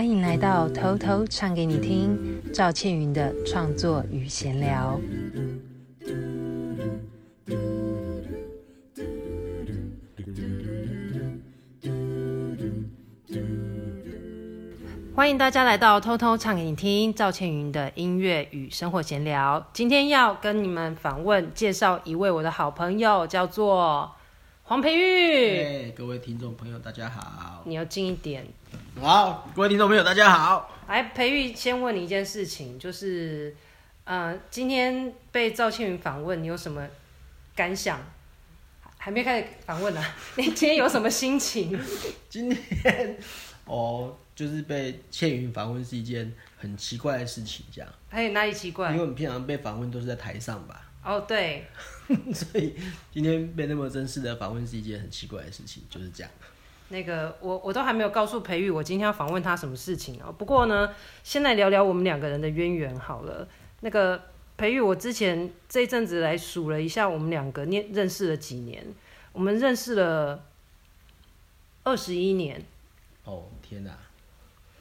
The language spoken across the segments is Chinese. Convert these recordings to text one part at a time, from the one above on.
欢迎来到偷偷唱给你听，赵倩云的创作与闲聊。欢迎大家来到偷偷唱给你听，赵倩云的音乐与生活闲聊。今天要跟你们访问、介绍一位我的好朋友，叫做黄培玉。各位听众朋友，大家好。你要近一点。好，各位听众朋友，大家好。哎，培育先问你一件事情，就是，呃，今天被赵倩云访问，你有什么感想？还没开始访问呢、啊，你今天有什么心情？今天，哦。就是被倩云访问是一件很奇怪的事情，这样。还有哪里奇怪？因为我们平常被访问都是在台上吧。哦，对。所以今天被那么正式的访问是一件很奇怪的事情，就是这样。那个，我我都还没有告诉培育，我今天要访问他什么事情哦。不过呢，先来聊聊我们两个人的渊源好了。那个培育，我之前这一阵子来数了一下，我们两个念认识了几年？我们认识了二十一年。哦，天哪！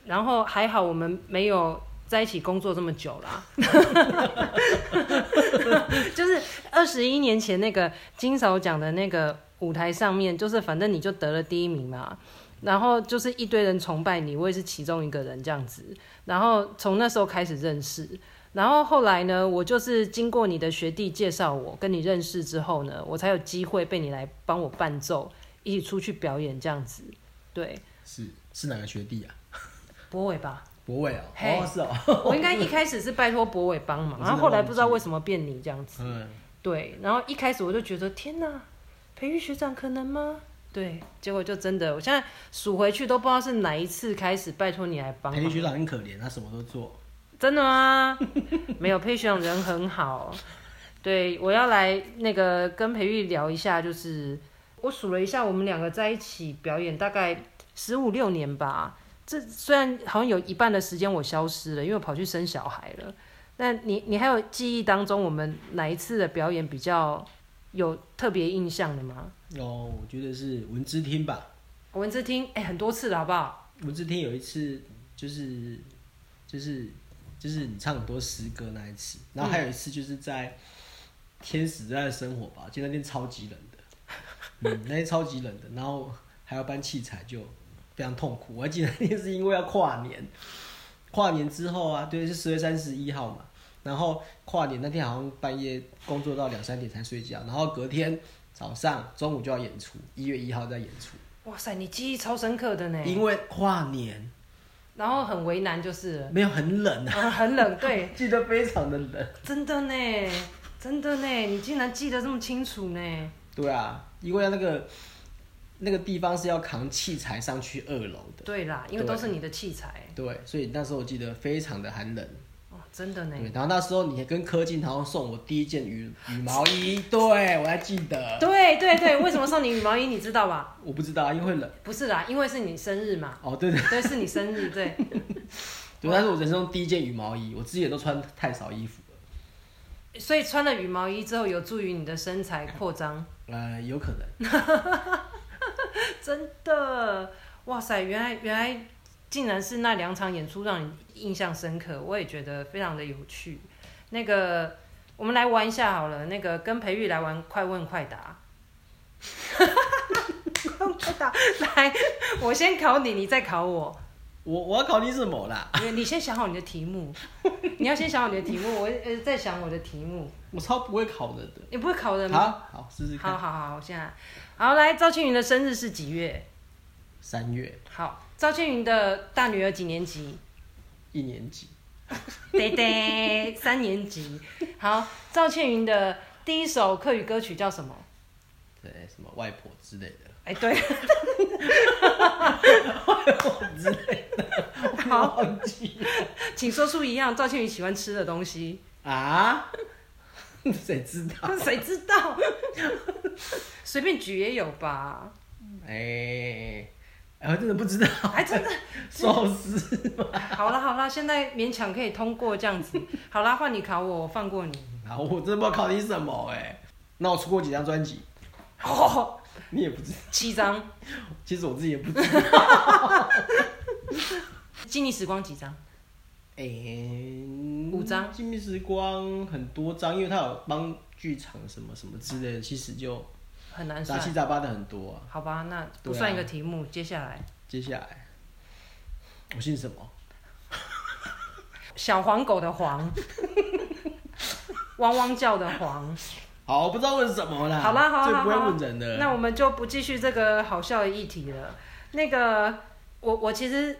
然后还好，我们没有在一起工作这么久啦。就是二十一年前那个金勺奖的那个舞台上面，就是反正你就得了第一名嘛。然后就是一堆人崇拜你，我也是其中一个人这样子。然后从那时候开始认识，然后后来呢，我就是经过你的学弟介绍我跟你认识之后呢，我才有机会被你来帮我伴奏，一起出去表演这样子。对，是是哪个学弟啊？博伟吧，博伟啊，哦是哦，我应该一开始是拜托博伟帮忙，然后后来不知道。为什么变你这样子，嗯，对，然后一开始我就觉得天哪，培育学长可能吗？对，结果就真的，我现在数回去都不知道是哪一次开始拜托你来帮忙。培育学长很可怜，他什么都做。真的吗？没有，培育学长人很好。对，我要来那个跟培育聊一下，就是我数了一下，我们两个在一起表演大概十五六年吧。这虽然好像有一半的时间我消失了，因为我跑去生小孩了。那你你还有记忆当中我们哪一次的表演比较有特别印象的吗？哦，我觉得是文之厅吧。文之厅，哎，很多次了，好不好？文之厅有一次就是就是就是你唱很多诗歌那一次，然后还有一次就是在天使在的生活吧，就那天超级冷的，嗯，那天超级冷的，然后还要搬器材就。非常痛苦，我还记得那天是因为要跨年，跨年之后啊，对，是十月三十一号嘛，然后跨年那天好像半夜工作到两三点才睡觉，然后隔天早上中午就要演出，一月一号在演出。哇塞，你记忆超深刻的呢。因为跨年，然后很为难就是。没有很冷啊。啊很冷，对。记得非常的冷。真的呢，真的呢，你竟然记得这么清楚呢。对啊，因为那个。那个地方是要扛器材上去二楼的。对啦，因为都是你的器材。对，所以那时候我记得非常的寒冷。哦，真的呢。对，然后那时候你还跟柯静豪送我第一件羽羽毛衣，对我还记得。对对对，为什么送你羽毛衣？你知道吧？我不知道，因为冷。不是啦，因为是你生日嘛。哦，对对。对，是你生日，对。对，那是我人生中第一件羽毛衣，我自己也都穿太少衣服了。所以穿了羽毛衣之后，有助于你的身材扩张？呃，有可能。真的，哇塞！原来原来竟然是那两场演出让你印象深刻，我也觉得非常的有趣。那个，我们来玩一下好了，那个跟培育来玩快问快答。快问快答，来，我先考你，你再考我。我我要考你什么啦？你你先想好你的题目，你要先想好你的题目，我呃再想我的题目。我超不会考人的。你不会考的吗？好，好试试看。好好好，我现在。好，来，赵庆云的生日是几月？三月。好，赵倩云的大女儿几年级？一年级。对对，三年级。好，赵倩云的第一首客语歌曲叫什么？对，什么外婆之类的。哎，对。外婆之类的。好，忘记。请说出一样赵倩云喜欢吃的东西。啊？谁知道？谁知道？随便举也有吧。哎、欸，我真的不知道。哎真的 寿司吗？好了好了，现在勉强可以通过这样子。好啦，换你考我，我放过你。好，我真的不知道考你什么哎、欸。那我出过几张专辑？哦，你也不知道。七张。其实我自己也不知道。经历时光几张？哎、欸，五张。经历时光很多张，因为他有帮剧场什么什么之类的，其实就很难算。杂七杂八的很多啊。好吧，那不算一个题目。啊、接下来，接下来，我姓什么？小黄狗的黄，汪汪叫的黄。好，我不知道问什么啦。好啦，好啦，好啦，不会问人的。那我们就不继续这个好笑的议题了。那个，我我其实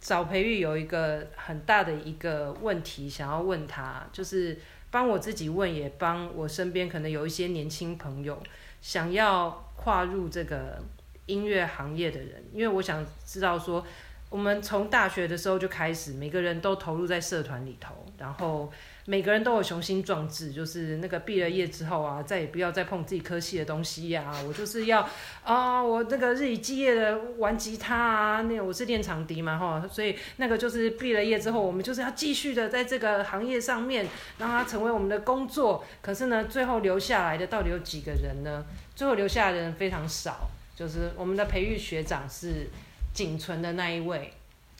找培育有一个很大的一个问题想要问他，就是帮我自己问，也帮我身边可能有一些年轻朋友想要跨入这个音乐行业的人，因为我想知道说，我们从大学的时候就开始，每个人都投入在社团里头，然后。每个人都有雄心壮志，就是那个毕了业之后啊，再也不要再碰自己科系的东西呀、我就是要啊，我那个日以继夜的玩吉他啊，那、我是练长笛嘛哈，所以那个就是毕了业之后，我们就是要继续的在这个行业上面让它成为我们的工作。可是呢，最后留下来的到底有几个人呢？最后留下来的人非常少，就是我们的培育学长是仅存的那一位。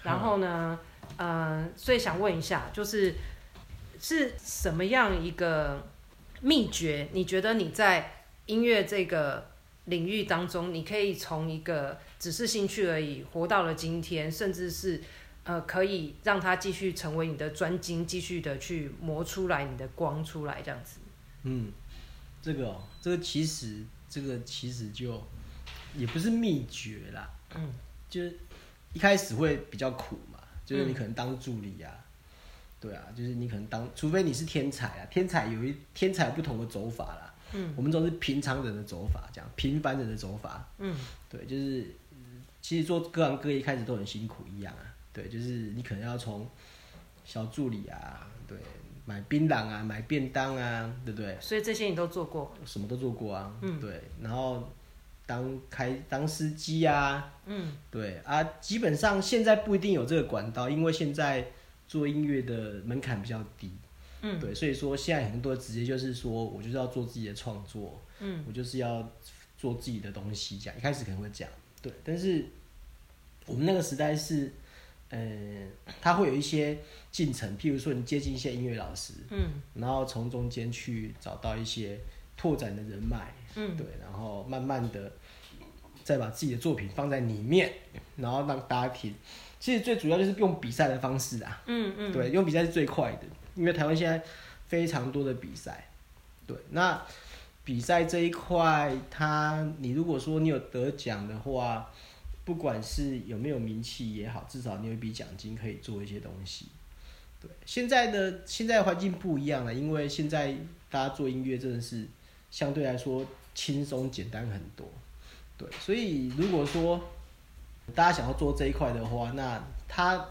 然后呢，嗯、呃，所以想问一下，就是。是什么样一个秘诀？你觉得你在音乐这个领域当中，你可以从一个只是兴趣而已，活到了今天，甚至是呃，可以让它继续成为你的专精，继续的去磨出来你的光出来，这样子。嗯，这个、哦，这个其实，这个其实就也不是秘诀啦。嗯，就是一开始会比较苦嘛，就是你可能当助理啊。嗯对啊，就是你可能当，除非你是天才啊，天才有一天才有不同的走法啦。嗯，我们都是平常人的走法，这样平凡人的走法。嗯，对，就是其实做各行各业一开始都很辛苦一样啊。对，就是你可能要从小助理啊，对，买槟榔啊，买便当啊，对不对？所以这些你都做过？什么都做过啊。嗯，对，然后当开当司机啊。嗯，对啊，基本上现在不一定有这个管道，因为现在。做音乐的门槛比较低，嗯，对，所以说现在很多直接就是说我就是要做自己的创作，嗯，我就是要做自己的东西，这样一开始可能会讲，对，但是我们那个时代是，呃，他会有一些进程，譬如说你接近一些音乐老师，嗯，然后从中间去找到一些拓展的人脉，嗯，对，然后慢慢的再把自己的作品放在里面，然后让大家听。其实最主要就是用比赛的方式啊，嗯嗯，对，用比赛是最快的，因为台湾现在非常多的比赛，对，那比赛这一块，它你如果说你有得奖的话，不管是有没有名气也好，至少你有一笔奖金可以做一些东西，对，现在的现在环境不一样了，因为现在大家做音乐真的是相对来说轻松简单很多，对，所以如果说。大家想要做这一块的话，那它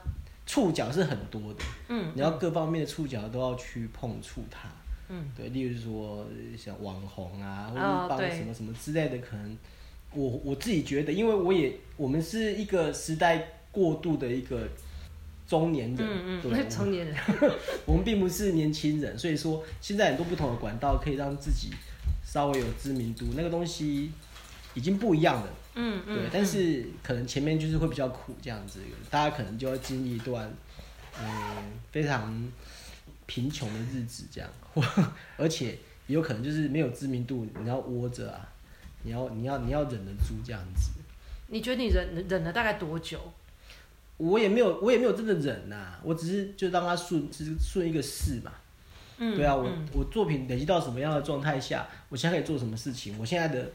触角是很多的，嗯，你要各方面的触角都要去碰触它，嗯，对，例如说像网红啊，或者帮什么什么之类的，可能我我自己觉得，因为我也我们是一个时代过渡的一个中年人，嗯嗯，对，中年人，我们并不是年轻人，所以说现在很多不同的管道可以让自己稍微有知名度，那个东西已经不一样了。嗯嗯，对，但是可能前面就是会比较苦这样子，大家可能就要经历一段，嗯，非常贫穷的日子这样，或 而且也有可能就是没有知名度，你要窝着啊，你要你要你要忍得住这样子。你觉得你忍忍了大概多久？我也没有我也没有真的忍呐、啊，我只是就让它顺，只是顺一个势嘛。嗯，对啊，我我作品累积到什么样的状态下，我现在可以做什么事情，我现在的。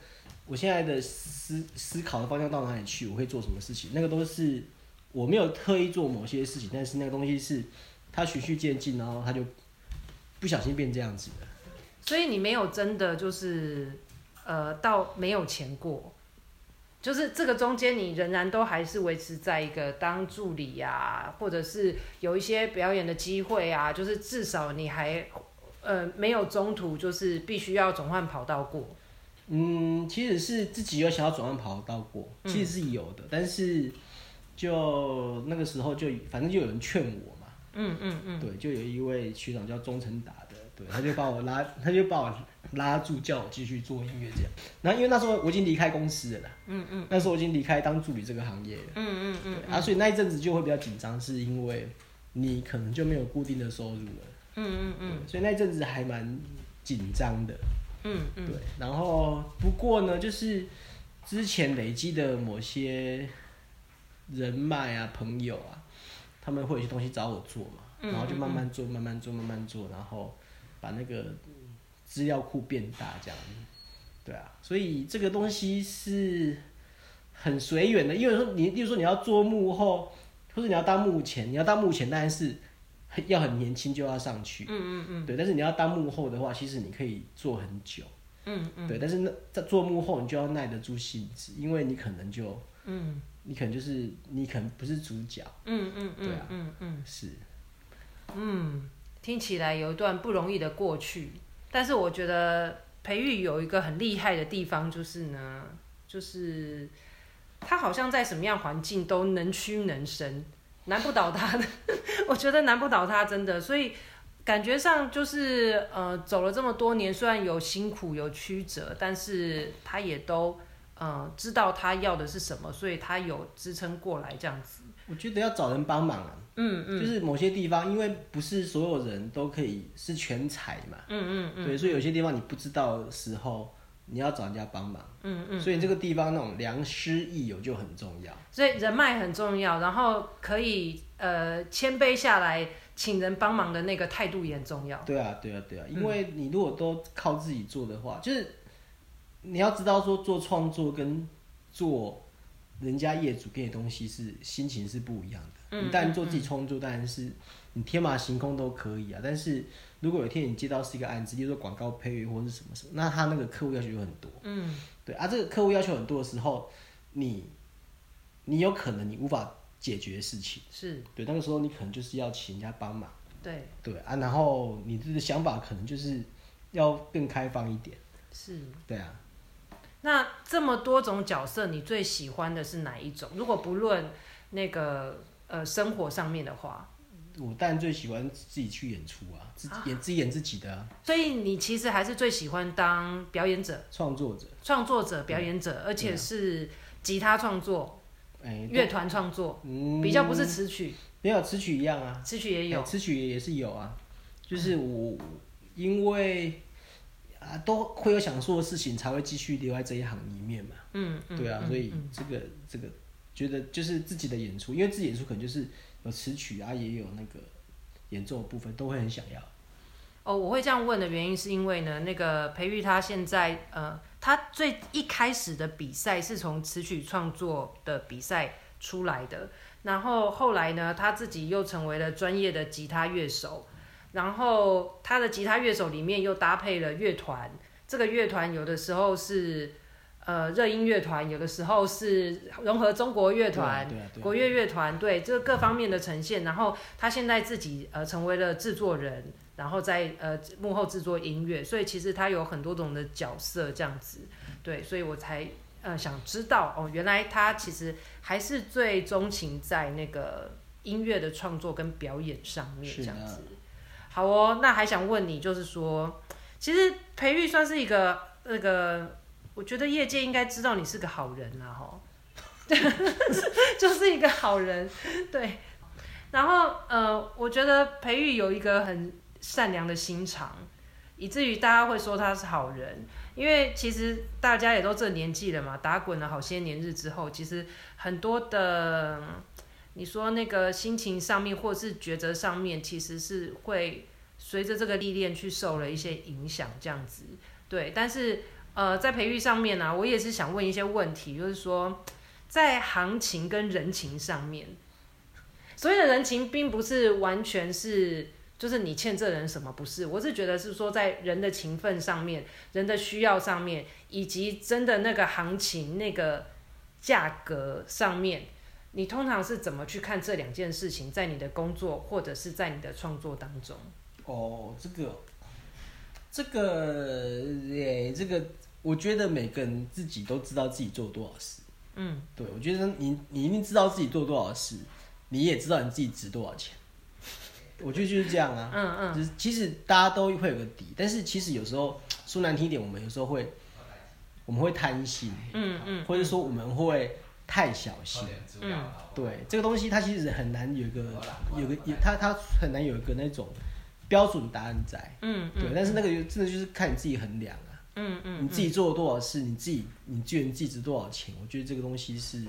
我现在的思思考的方向到哪里去？我会做什么事情？那个都是我没有特意做某些事情，但是那个东西是它循序渐进，然后它就不小心变这样子的。所以你没有真的就是呃到没有钱过，就是这个中间你仍然都还是维持在一个当助理呀、啊，或者是有一些表演的机会啊，就是至少你还呃没有中途就是必须要转换跑道过。嗯，其实是自己有想要转换跑道过，其实是有的，嗯、但是就那个时候就反正就有人劝我嘛，嗯嗯嗯，对，就有一位学长叫钟成达的，对，他就把我拉，他就把我拉住叫我继续做音乐这样。然后因为那时候我已经离开公司了啦，嗯嗯，那时候我已经离开当助理这个行业了，嗯嗯嗯，对啊，所以那一阵子就会比较紧张，是因为你可能就没有固定的收入了，嗯嗯嗯，所以那一阵子还蛮紧张的，嗯嗯，对。然后不过呢，就是之前累积的某些人脉啊、朋友啊，他们会有些东西找我做嘛，然后就慢慢做、慢慢做、慢慢做，然后把那个。资料库变大，这样，对啊，所以这个东西是很随缘的。因为说你，例如说你要做幕后，或者你要当幕前，你要当幕前，当然是要很年轻就要上去，嗯嗯嗯，对。但是你要当幕后的话，其实你可以做很久，嗯嗯，对。但是那在做幕后，你就要耐得住性子，因为你可能就，嗯，你可能就是你可能不是主角，嗯嗯嗯，对啊，嗯嗯是，嗯，听起来有一段不容易的过去。但是我觉得培育有一个很厉害的地方，就是呢，就是他好像在什么样环境都能屈能伸，难不倒他的。我觉得难不倒他，真的。所以感觉上就是呃，走了这么多年，虽然有辛苦有曲折，但是他也都呃知道他要的是什么，所以他有支撑过来这样子。我觉得要找人帮忙。嗯嗯，就是某些地方，因为不是所有人都可以是全才嘛，嗯嗯嗯，对，所以有些地方你不知道的时候，你要找人家帮忙，嗯嗯，所以这个地方那种良师益友就很重要，所以人脉很重要，然后可以呃谦卑下来请人帮忙的那个态度也很重要。对啊对啊对啊，因为你如果都靠自己做的话，就是你要知道说做创作跟做人家业主给的东西是心情是不一样的。你当然做自己创作，当然是你天马行空都可以啊。但是如果有一天你接到是一个案子，例如说广告配乐或者是什么什么，那他那个客户要求就很多。嗯，对啊，这个客户要求很多的时候，你你有可能你无法解决的事情。是。对，那个时候你可能就是要请人家帮忙。对。对啊，然后你这个想法可能就是要更开放一点。是。对啊。那这么多种角色，你最喜欢的是哪一种？如果不论那个。呃，生活上面的话，我当然最喜欢自己去演出啊，自己演、啊、自己演自己的啊。所以你其实还是最喜欢当表演者、创作者、创作者、表演者，而且是吉他创作、乐团创作，嗯、比较不是词曲。没有词曲一样啊，词曲也有，词曲也是有啊。就是我、嗯、因为啊，都会有想说的事情，才会继续留在这一行里面嘛。嗯，对啊，所以这个这个。觉得就是自己的演出，因为自己演出可能就是有词曲啊，也有那个演奏的部分，都会很想要。哦，我会这样问的原因是因为呢，那个培育他现在呃，他最一开始的比赛是从词曲创作的比赛出来的，然后后来呢，他自己又成为了专业的吉他乐手，然后他的吉他乐手里面又搭配了乐团，这个乐团有的时候是。呃，热音乐团有的时候是融合中国乐团、国乐乐团，对，这个各方面的呈现。然后他现在自己呃成为了制作人，然后在呃幕后制作音乐，所以其实他有很多种的角色这样子，对，所以我才呃想知道哦，原来他其实还是最钟情在那个音乐的创作跟表演上面这样子。好哦，那还想问你，就是说，其实培育算是一个那个。我觉得业界应该知道你是个好人啦，吼，就是一个好人，对。然后呃，我觉得培育有一个很善良的心肠，以至于大家会说他是好人。因为其实大家也都这年纪了嘛，打滚了好些年日之后，其实很多的，你说那个心情上面或是抉择上面，其实是会随着这个历练去受了一些影响，这样子，对。但是。呃，在培育上面呢、我也是想问一些问题，就是说，在行情跟人情上面，所谓的人情，并不是完全是，就是你欠这人什么，不是，我是觉得是说，在人的情分上面，人的需要上面，以及真的那个行情那个价格上面，你通常是怎么去看这两件事情，在你的工作或者是在你的创作当中？哦，这个，这个，耶，这个。我觉得每个人自己都知道自己做多少事，嗯，对，我觉得你你一定知道自己做多少事，你也知道你自己值多少钱，我觉得就是这样啊，嗯嗯，就是其实大家都会有个底，但是其实有时候说难听一点，我们有时候会，我们会贪心，嗯嗯，或者说我们会太小心，嗯，对，这个东西它其实很难有一个有个有它它很难有一个那种标准答案在，嗯，对，但是那个就真的就是看你自己衡量。啊，嗯嗯，你自己做了多少事，你自己你觉得你自己值多少钱，我觉得这个东西是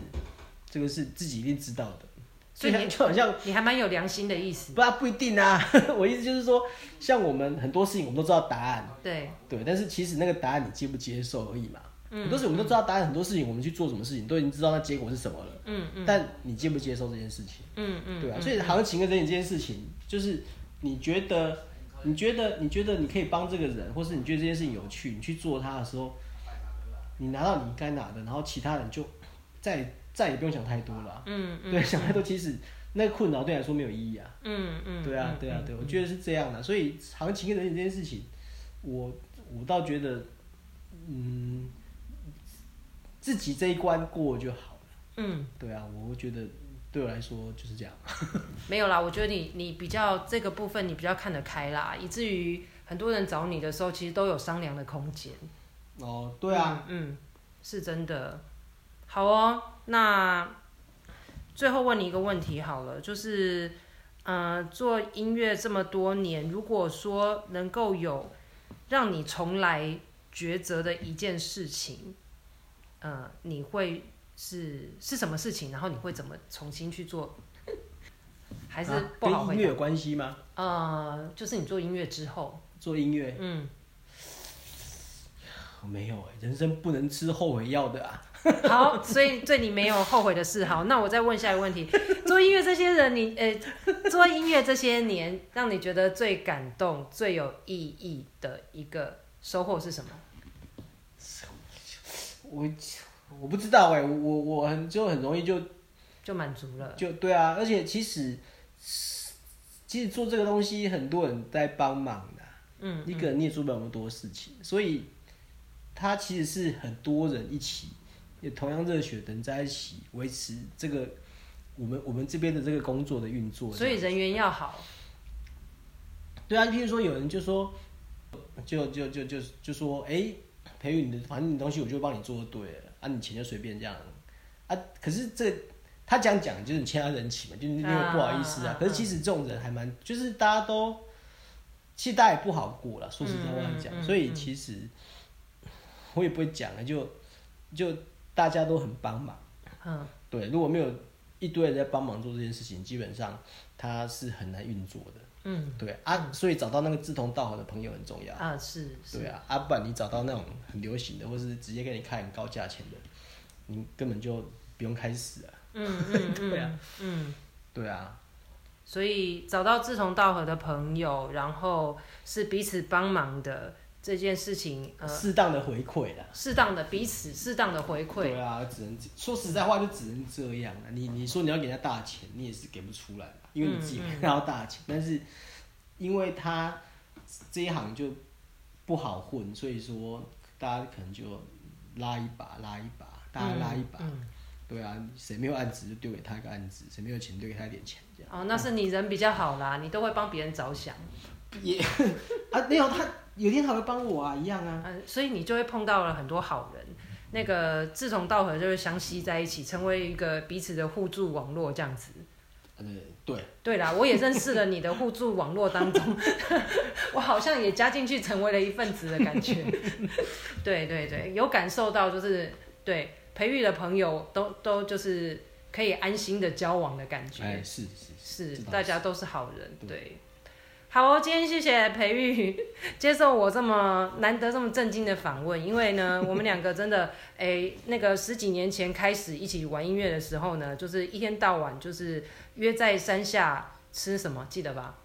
这个是自己一定知道的。所以你就好像你还蛮有良心的意思，不啊，不一定啊。我意思就是说，像我们很多事情，我们都知道答案，对对，但是其实那个答案你接不接受而已嘛。嗯，很多事情我们都知道答案，很多事情我们去做什么事情都已经知道那结果是什么了，嗯嗯，但你接不接受这件事情？嗯嗯，对啊。所以行情跟人这件事情，就是你觉得你觉得你觉得你可以帮这个人，或是你觉得这件事情有趣，你去做它的时候，你拿到你该拿的，然后其他人就再再也不用想太多了啊。嗯嗯，对，想太多其实。那个困扰对你来说没有意义啊。嗯嗯。对啊对啊对，我觉得是这样的，所以行情跟人这件事情，我我倒觉得，嗯，自己这一关过就好了。嗯。对啊，我觉得对我来说就是这样。没有啦，我觉得你你比较这个部分你比较看得开啦，以至于很多人找你的时候，其实都有商量的空间。哦，对啊。嗯，嗯，是真的。好哦，那。最后问你一个问题好了，就是，呃，做音乐这么多年，如果说能够有让你重来抉择的一件事情，呃，你会是是什么事情？然后你会怎么重新去做？还是不好？啊，跟音乐有关系吗？呃，就是你做音乐之后，做音乐，嗯，没有，人生不能吃后悔药的啊。好，所以对你没有后悔的事。好，那我再问下一个问题：做音乐这些人，你呃，做音乐这些年，让你觉得最感动、最有意义的一个收获是什么？我我不知道哎，我我我很就很容易就就满足了。就对啊，而且其实其实做这个东西，很多人在帮忙的。嗯，一个人你也做不了那么多事情，所以他其实是很多人一起。也同样热血的人在一起维持这个我们我们这边的这个工作的运作，所以人缘要好。对啊，譬如说有人就说，就就就就就说，哎、欸，培育你的，反正你东西我就帮你做对了，啊，你钱就随便这样，啊，可是这他这样讲就是你欠他人情嘛，就是因为不好意思啊。可是其实这种人还蛮，就是大家都，其实大家也不好过了，说实在话讲，所以其实我也不会讲了，就就。大家都很帮忙，嗯，对，如果没有一堆人在帮忙做这件事情，基本上他是很难运作的，嗯，对啊，所以找到那个志同道合的朋友很重要啊，是，是，对啊，啊，不然你找到那种很流行的，或是直接给你开很高价钱的，你根本就不用开始啊，嗯 嗯对啊，嗯，对啊，所以找到志同道合的朋友，然后是彼此帮忙的。这件事情，呃，适当的回馈啦，适当的彼此适当的回馈。对啊，只能说实在话，就只能这样了。你你说你要给他大钱，你也是给不出来，因为你自己拿到大钱。嗯嗯、但是，因为他这一行就不好混，所以说大家可能就拉一把，拉一把，大家拉一把。对啊，谁没有案子就丢给他一个案子，谁没有钱丢给他一点钱，这样。哦，那是你人比较好啦，你都会帮别人着想。也 啊，没有他。有天他会帮我啊，一样啊。嗯，所以你就会碰到了很多好人，那个志同道合就会相吸在一起，成为一个彼此的互助网络这样子。嗯，对。对啦，我也认识了你的互助网络当中，我好像也加进去成为了一份子的感觉。对对对，有感受到就是对培育的朋友都都就是可以安心的交往的感觉。哎，是是是，大家都是好人，对。好，今天谢谢培育接受我这么难得这么震惊的访问，因为呢，我们两个真的，哎、那个十几年前开始一起玩音乐的时候呢，就是一天到晚就是约在山下吃什么，记得吧？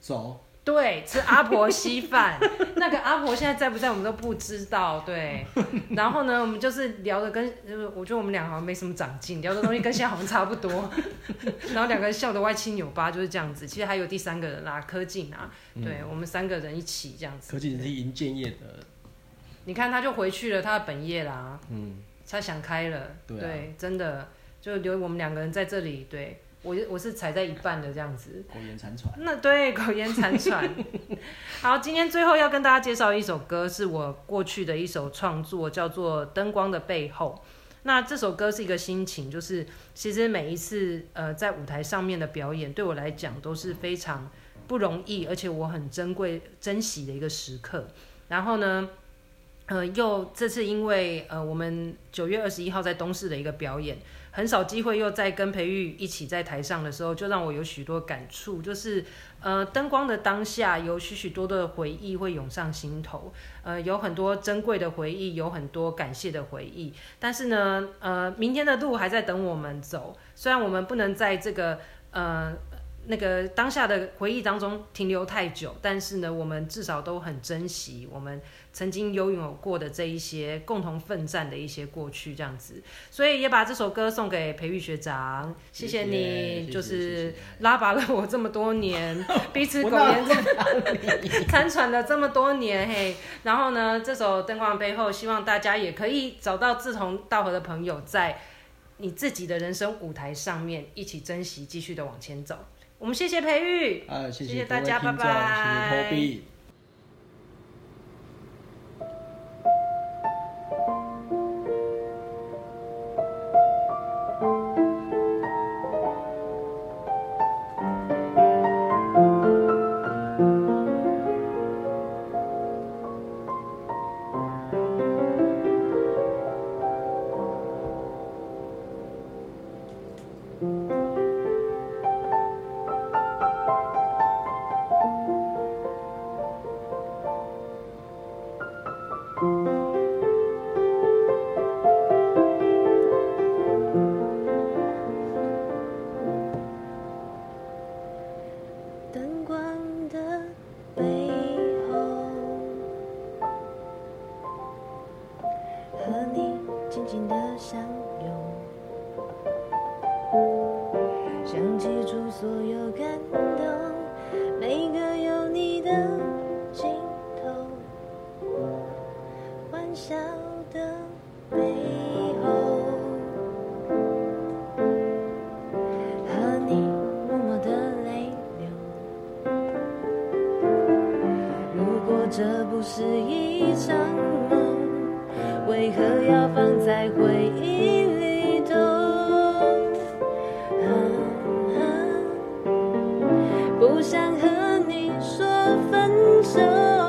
走。对，吃阿婆稀饭，那个阿婆现在在不在我们都不知道。对，然后呢，我们就是聊的跟，就是我觉得我们俩好像没什么长进，聊的东西跟现在好像差不多。然后两个人笑得歪七扭八，就是这样子。其实还有第三个人啦，柯静啊，对、嗯、我们三个人一起这样子。柯静是银建业的，你看他就回去了他的本业啦，嗯，他想开了，对，啊、对，真的就留我们两个人在这里，对。我我是踩在一半的这样子。苟延残喘。那对，苟延残喘。好，今天最后要跟大家介绍一首歌，是我过去的一首创作，叫做《灯光的背后》。那这首歌是一个心情，就是其实每一次呃在舞台上面的表演，对我来讲都是非常不容易，而且我很珍贵、珍惜的一个时刻。然后呢，呃，又这次因为呃我们九月二十一号在东市的一个表演。很少机会又在跟培育一起在台上的时候，就让我有许多感触。就是，呃，灯光的当下，有许许多多的回忆会涌上心头。呃，有很多珍贵的回忆，有很多感谢的回忆。但是呢，呃，明天的路还在等我们走。虽然我们不能在这个，呃。那个当下的回忆当中停留太久，但是呢，我们至少都很珍惜我们曾经拥有过的这一些共同奋战的一些过去，这样子，所以也把这首歌送给培育学长，谢谢。你，就是拉拔了我这么多年，彼此苟延残喘了这么多年，嘿，然后呢，这首 灯光的背后，希望大家也可以找到志同道合的朋友，在你自己的人生舞台上面一起珍惜，继续的往前走。我们谢谢培育谢谢大家拜拜。这不是一场梦，为何要放在回忆里头？不想和你说分手。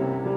Thank you.